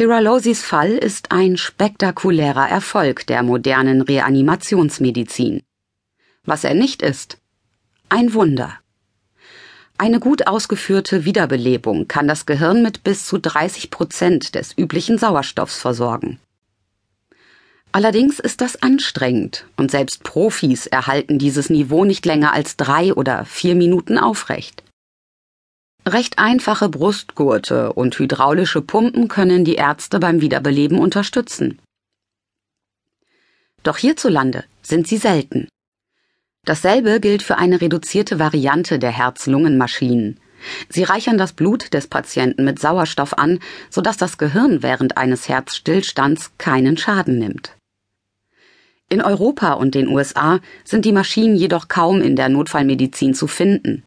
Tiralosis Fall ist ein spektakulärer Erfolg der modernen Reanimationsmedizin. Was er nicht ist, ein Wunder. Eine gut ausgeführte Wiederbelebung kann das Gehirn mit bis zu 30 Prozent des üblichen Sauerstoffs versorgen. Allerdings ist das anstrengend und selbst Profis erhalten dieses Niveau nicht länger als drei oder vier Minuten aufrecht. Recht einfache Brustgurte und hydraulische Pumpen können die Ärzte beim Wiederbeleben unterstützen. Doch hierzulande sind sie selten. Dasselbe gilt für eine reduzierte Variante der Herz-Lungen-Maschinen. Sie reichern das Blut des Patienten mit Sauerstoff an, sodass das Gehirn während eines Herzstillstands keinen Schaden nimmt. In Europa und den USA sind die Maschinen jedoch kaum in der Notfallmedizin zu finden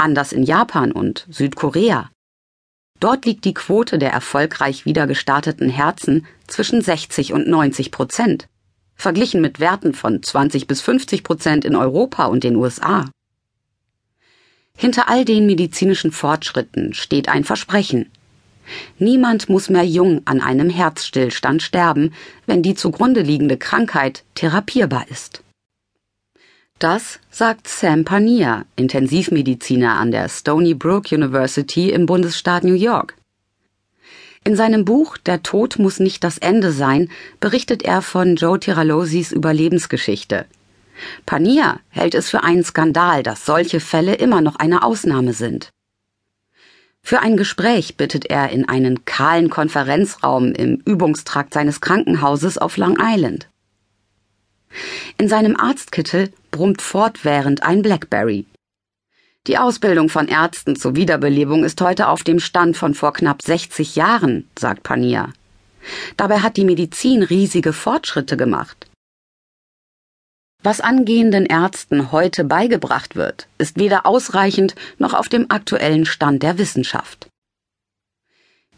anders in Japan und Südkorea. Dort liegt die Quote der erfolgreich wieder gestarteten Herzen zwischen 60 und 90 Prozent, verglichen mit Werten von 20 bis 50 Prozent in Europa und den USA. Hinter all den medizinischen Fortschritten steht ein Versprechen. Niemand muss mehr jung an einem Herzstillstand sterben, wenn die zugrunde liegende Krankheit therapierbar ist. Das sagt Sam Pania, Intensivmediziner an der Stony Brook University im Bundesstaat New York. In seinem Buch Der Tod muss nicht das Ende sein berichtet er von Joe Tiralosis Überlebensgeschichte. Pania hält es für einen Skandal, dass solche Fälle immer noch eine Ausnahme sind. Für ein Gespräch bittet er in einen kahlen Konferenzraum im Übungstrakt seines Krankenhauses auf Long Island. In seinem Arztkittel brummt fortwährend ein Blackberry. Die Ausbildung von Ärzten zur Wiederbelebung ist heute auf dem Stand von vor knapp 60 Jahren, sagt Pania. Dabei hat die Medizin riesige Fortschritte gemacht. Was angehenden Ärzten heute beigebracht wird, ist weder ausreichend noch auf dem aktuellen Stand der Wissenschaft.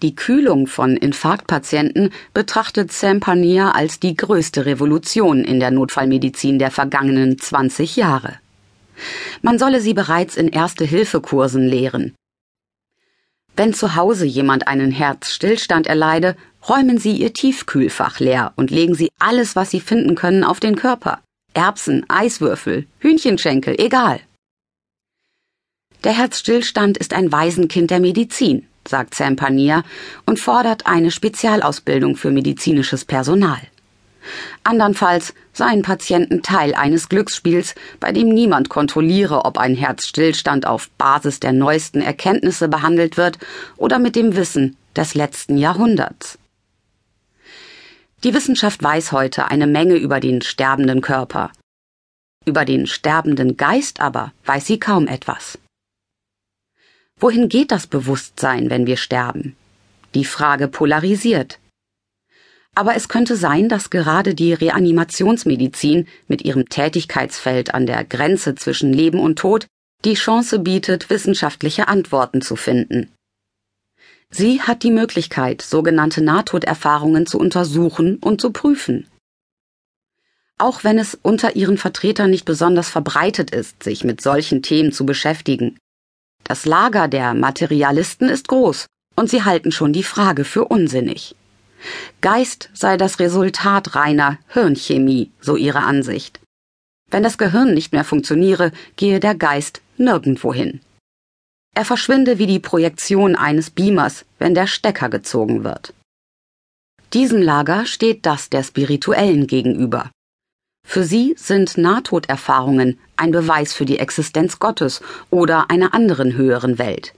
Die Kühlung von Infarktpatienten betrachtet Sam Pania als die größte Revolution in der Notfallmedizin der vergangenen 20 Jahre. Man solle sie bereits in Erste-Hilfe-Kursen lehren. Wenn zu Hause jemand einen Herzstillstand erleide, räumen Sie Ihr Tiefkühlfach leer und legen Sie alles, was Sie finden können, auf den Körper. Erbsen, Eiswürfel, Hühnchenschenkel, egal. Der Herzstillstand ist ein Waisenkind der Medizin sagt Sam Panier und fordert eine Spezialausbildung für medizinisches Personal. Andernfalls seien Patienten Teil eines Glücksspiels, bei dem niemand kontrolliere, ob ein Herzstillstand auf Basis der neuesten Erkenntnisse behandelt wird oder mit dem Wissen des letzten Jahrhunderts. Die Wissenschaft weiß heute eine Menge über den sterbenden Körper. Über den sterbenden Geist aber weiß sie kaum etwas. Wohin geht das Bewusstsein, wenn wir sterben? Die Frage polarisiert. Aber es könnte sein, dass gerade die Reanimationsmedizin mit ihrem Tätigkeitsfeld an der Grenze zwischen Leben und Tod die Chance bietet, wissenschaftliche Antworten zu finden. Sie hat die Möglichkeit, sogenannte Nahtoderfahrungen zu untersuchen und zu prüfen. Auch wenn es unter ihren Vertretern nicht besonders verbreitet ist, sich mit solchen Themen zu beschäftigen, das Lager der Materialisten ist groß, und sie halten schon die Frage für unsinnig. Geist sei das Resultat reiner Hirnchemie, so ihre Ansicht. Wenn das Gehirn nicht mehr funktioniere, gehe der Geist nirgendwo hin. Er verschwinde wie die Projektion eines Beamers, wenn der Stecker gezogen wird. Diesem Lager steht das der Spirituellen gegenüber. Für sie sind Nahtoderfahrungen ein Beweis für die Existenz Gottes oder einer anderen höheren Welt.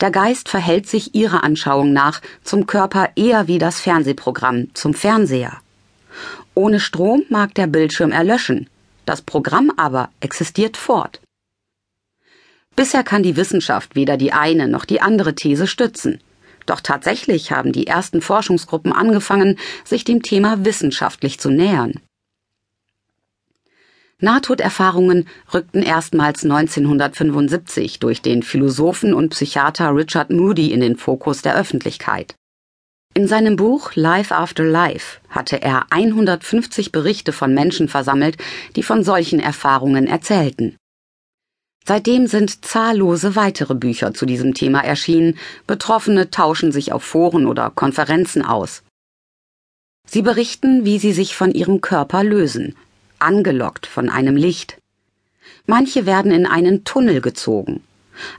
Der Geist verhält sich ihrer Anschauung nach zum Körper eher wie das Fernsehprogramm zum Fernseher. Ohne Strom mag der Bildschirm erlöschen, das Programm aber existiert fort. Bisher kann die Wissenschaft weder die eine noch die andere These stützen. Doch tatsächlich haben die ersten Forschungsgruppen angefangen, sich dem Thema wissenschaftlich zu nähern. Nahtoderfahrungen rückten erstmals 1975 durch den Philosophen und Psychiater Richard Moody in den Fokus der Öffentlichkeit. In seinem Buch Life After Life hatte er 150 Berichte von Menschen versammelt, die von solchen Erfahrungen erzählten. Seitdem sind zahllose weitere Bücher zu diesem Thema erschienen, Betroffene tauschen sich auf Foren oder Konferenzen aus. Sie berichten, wie sie sich von ihrem Körper lösen, angelockt von einem Licht. Manche werden in einen Tunnel gezogen.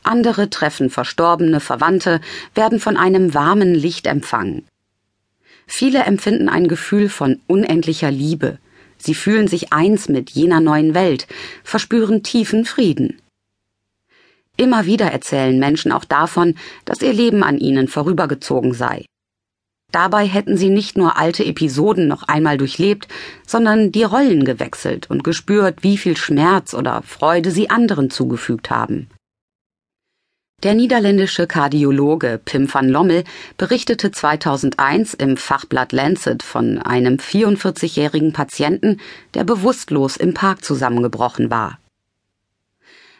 Andere treffen verstorbene Verwandte, werden von einem warmen Licht empfangen. Viele empfinden ein Gefühl von unendlicher Liebe. Sie fühlen sich eins mit jener neuen Welt, verspüren tiefen Frieden. Immer wieder erzählen Menschen auch davon, dass ihr Leben an ihnen vorübergezogen sei. Dabei hätten sie nicht nur alte Episoden noch einmal durchlebt, sondern die Rollen gewechselt und gespürt, wie viel Schmerz oder Freude sie anderen zugefügt haben. Der niederländische Kardiologe Pim van Lommel berichtete 2001 im Fachblatt Lancet von einem 44-jährigen Patienten, der bewusstlos im Park zusammengebrochen war.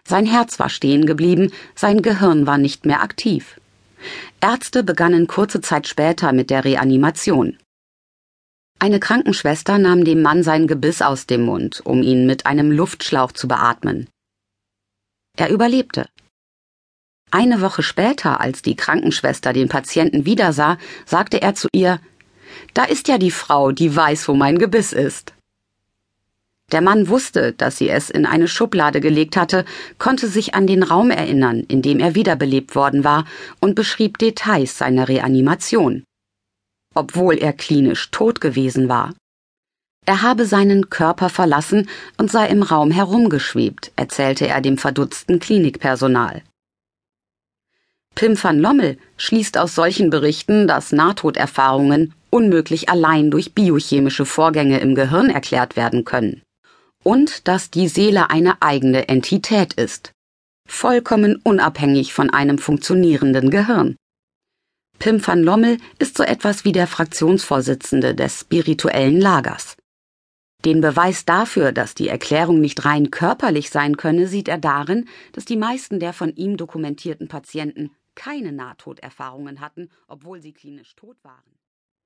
Sein Herz war stehen geblieben, sein Gehirn war nicht mehr aktiv. Ärzte begannen kurze Zeit später mit der Reanimation. Eine Krankenschwester nahm dem Mann sein Gebiss aus dem Mund, um ihn mit einem Luftschlauch zu beatmen. Er überlebte. Eine Woche später, als die Krankenschwester den Patienten wiedersah, sagte er zu ihr Da ist ja die Frau, die weiß, wo mein Gebiss ist. Der Mann wusste, dass sie es in eine Schublade gelegt hatte, konnte sich an den Raum erinnern, in dem er wiederbelebt worden war, und beschrieb Details seiner Reanimation. Obwohl er klinisch tot gewesen war. Er habe seinen Körper verlassen und sei im Raum herumgeschwebt, erzählte er dem verdutzten Klinikpersonal. Pim van Lommel schließt aus solchen Berichten, dass Nahtoderfahrungen unmöglich allein durch biochemische Vorgänge im Gehirn erklärt werden können und dass die Seele eine eigene Entität ist, vollkommen unabhängig von einem funktionierenden Gehirn. Pim van Lommel ist so etwas wie der Fraktionsvorsitzende des spirituellen Lagers. Den Beweis dafür, dass die Erklärung nicht rein körperlich sein könne, sieht er darin, dass die meisten der von ihm dokumentierten Patienten keine Nahtoderfahrungen hatten, obwohl sie klinisch tot waren.